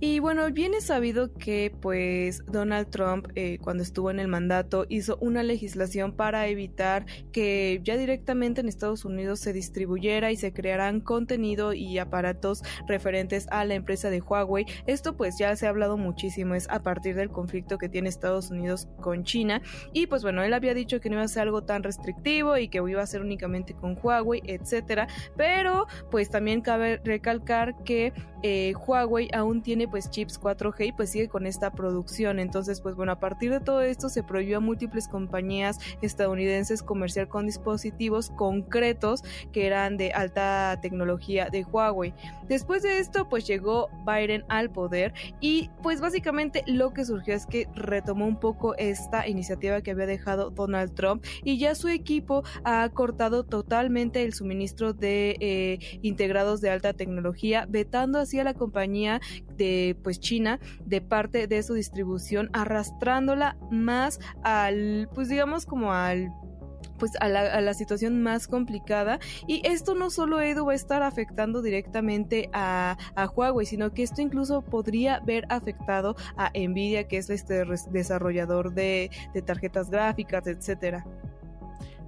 Y bueno, bien es sabido que pues Donald Trump eh, cuando estuvo en el mandato hizo una legislación para evitar que ya directamente en Estados Unidos se distribuyera y se crearan contenido y aparatos referentes a la empresa de Huawei. Esto pues ya se ha hablado muchísimo, es a partir del conflicto que tiene Estados Unidos con China. Y pues bueno, él había dicho que no iba a ser algo tan restrictivo y que iba a ser únicamente con Huawei, etcétera. Pero pues también cabe recalcar que eh, Huawei aún tiene pues chips 4G y pues sigue con esta producción. Entonces, pues bueno, a partir de todo esto se prohibió a múltiples compañías estadounidenses comerciar con dispositivos concretos que eran de alta tecnología de Huawei. Después de esto, pues llegó Biden al poder y pues básicamente lo que surgió es que retomó un poco esta iniciativa que había dejado Donald Trump y ya su equipo ha cortado totalmente el suministro de eh, integrados de alta tecnología, vetando así a la compañía de pues China de parte de su distribución arrastrándola más al pues digamos como al pues a la, situación más complicada. Y esto no solo Edu va a estar afectando directamente a, a, Huawei sino que esto incluso podría ver afectado a Nvidia que es este desarrollador de, de tarjetas gráficas etcétera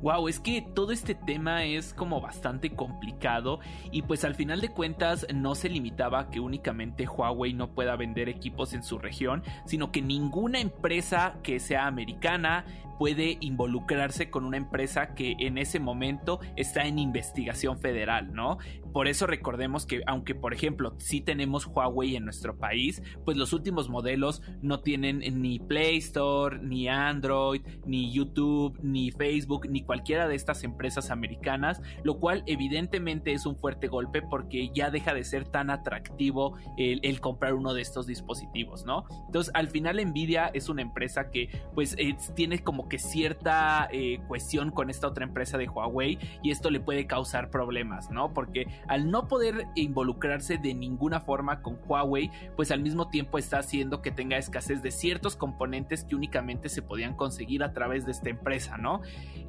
Wow, es que todo este tema es como bastante complicado y pues al final de cuentas no se limitaba a que únicamente Huawei no pueda vender equipos en su región, sino que ninguna empresa que sea americana puede involucrarse con una empresa que en ese momento está en investigación federal, ¿no? Por eso recordemos que aunque por ejemplo sí tenemos Huawei en nuestro país, pues los últimos modelos no tienen ni Play Store, ni Android, ni YouTube, ni Facebook, ni cualquiera de estas empresas americanas, lo cual evidentemente es un fuerte golpe porque ya deja de ser tan atractivo el, comprar uno de estos dispositivos, ¿no? Entonces al final Nvidia es una empresa que pues tiene como que cierta eh, cuestión con esta otra empresa de Huawei y esto le puede causar problemas, ¿no? Porque al no poder involucrarse de ninguna forma con Huawei, pues al mismo tiempo está haciendo que tenga escasez de ciertos componentes que únicamente se podían conseguir a través de esta empresa, ¿no?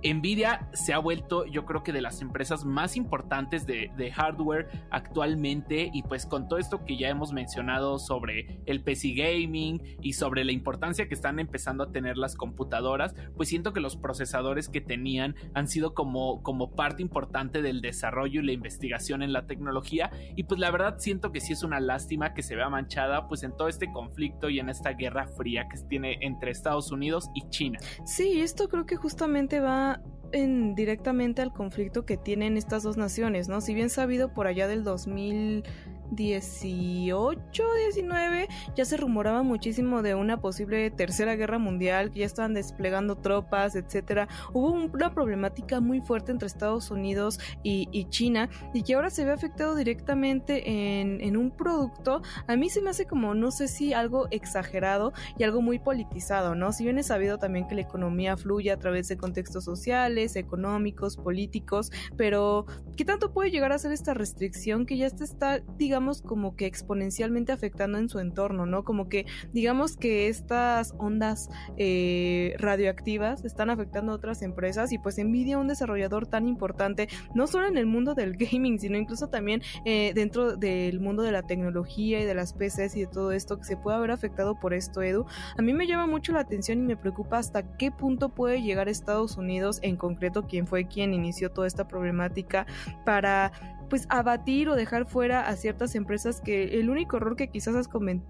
Nvidia se ha vuelto, yo creo que de las empresas más importantes de, de hardware actualmente y pues con todo esto que ya hemos mencionado sobre el PC gaming y sobre la importancia que están empezando a tener las computadoras, pues siento que los procesadores que tenían han sido como, como parte importante del desarrollo y la investigación en la tecnología y pues la verdad siento que sí es una lástima que se vea manchada pues en todo este conflicto y en esta guerra fría que tiene entre Estados Unidos y China. Sí, esto creo que justamente va en, directamente al conflicto que tienen estas dos naciones, ¿no? Si bien sabido por allá del 2000 18, 19, ya se rumoraba muchísimo de una posible tercera guerra mundial, que ya estaban desplegando tropas, etcétera. Hubo una problemática muy fuerte entre Estados Unidos y, China y que ahora se ve afectado directamente en, en, un producto. A mí se me hace como, no sé si algo exagerado y algo muy politizado, ¿no? Si bien es sabido también que la economía fluye a través de contextos sociales, económicos, políticos, pero ¿qué tanto puede llegar a ser esta restricción que ya está, digamos, digamos, como que exponencialmente afectando en su entorno, ¿no? Como que, digamos que estas ondas eh, radioactivas están afectando a otras empresas y pues Nvidia, un desarrollador tan importante, no solo en el mundo del gaming, sino incluso también eh, dentro del mundo de la tecnología y de las PCs y de todo esto, que se puede haber afectado por esto, Edu. A mí me llama mucho la atención y me preocupa hasta qué punto puede llegar Estados Unidos, en concreto, quien fue quien inició toda esta problemática, para pues abatir o dejar fuera a ciertas empresas que el único error que quizás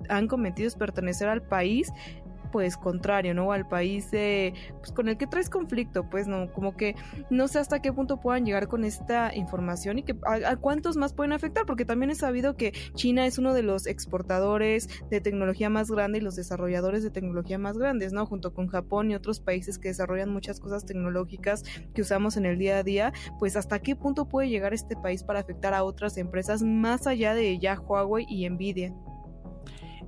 han cometido es pertenecer al país pues contrario, ¿no? Al país pues, con el que traes conflicto, pues no, como que no sé hasta qué punto puedan llegar con esta información y que a, cuántos más pueden afectar, porque también he sabido que China es uno de los exportadores de tecnología más grande y los desarrolladores de tecnología más grandes, ¿no? Junto con Japón y otros países que desarrollan muchas cosas tecnológicas que usamos en el día a día, pues hasta qué punto puede llegar este país para afectar a otras empresas más allá de ya Huawei y Nvidia.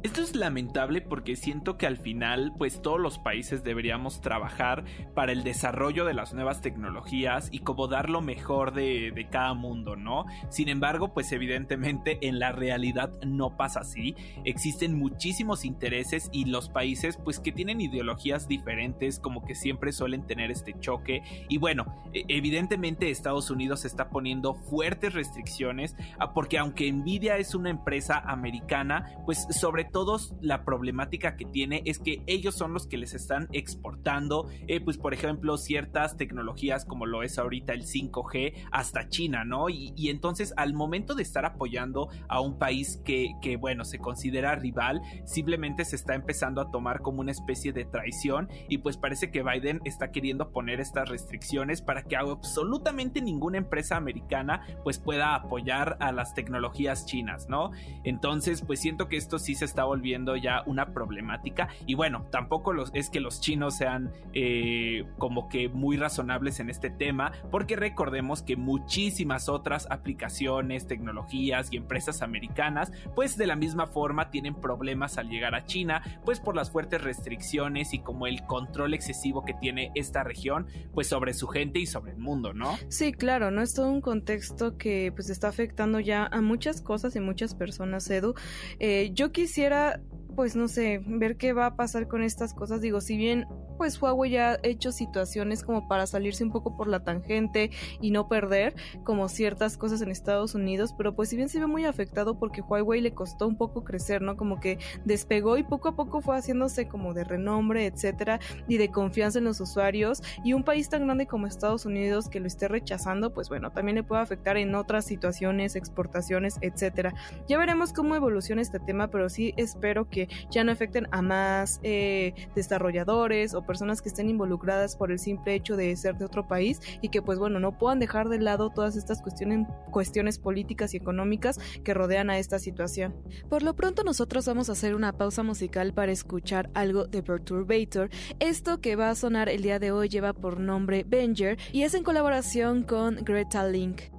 Esto es lamentable porque siento que al final pues todos los países deberíamos trabajar para el desarrollo de las nuevas tecnologías y como dar lo mejor de, de, cada mundo, ¿no? Sin embargo pues evidentemente en la realidad no pasa así, existen muchísimos intereses y los países pues que tienen ideologías diferentes como que siempre suelen tener este choque y bueno, e, evidentemente Estados Unidos está poniendo fuertes restricciones ah, porque aunque Nvidia es una empresa americana pues sobre todos la problemática que tiene es que ellos son los que les están exportando, eh, pues por ejemplo, ciertas tecnologías como lo es ahorita el 5G hasta China, ¿no? Y, entonces al momento de estar apoyando a un país que, que, bueno, se considera rival, simplemente se está empezando a tomar como una especie de traición y pues parece que Biden está queriendo poner estas restricciones para que absolutamente ninguna empresa americana pues pueda apoyar a las tecnologías chinas, ¿no? Entonces pues siento que esto sí se está volviendo ya una problemática. Y bueno, tampoco es que los chinos sean eh, como que muy razonables en este tema, porque recordemos que muchísimas otras aplicaciones, tecnologías y empresas americanas, pues de la misma forma tienen problemas al llegar a China, pues por las fuertes restricciones y como el control excesivo que tiene esta región, pues sobre su gente y sobre el mundo, ¿no? Sí, claro, ¿no? Es todo un contexto que pues está afectando ya a muchas cosas y muchas personas, Edu. Eh, yo quisiera era pues no sé, ver qué va a pasar con estas cosas. Digo, si bien pues Huawei ya ha hecho situaciones como para salirse un poco por la tangente y no perder como ciertas cosas en Estados Unidos, pero pues si bien se ve muy afectado porque Huawei le costó un poco crecer, ¿no? Como que despegó y poco a poco fue haciéndose como de renombre, etcétera, y de confianza en los usuarios y un país tan grande como Estados Unidos que lo esté rechazando, pues bueno, también le puede afectar en otras situaciones, exportaciones, etcétera. Ya veremos cómo evoluciona este tema, pero sí espero que ya no afecten a más eh, desarrolladores o personas que estén involucradas por el simple hecho de ser de otro país y que pues bueno, no puedan dejar de lado todas estas cuestiones, políticas y económicas que rodean a esta situación. Por lo pronto nosotros vamos a hacer una pausa musical para escuchar algo de Perturbator. Esto que va a sonar el día de hoy lleva por nombre Venger y es en colaboración con Greta Link.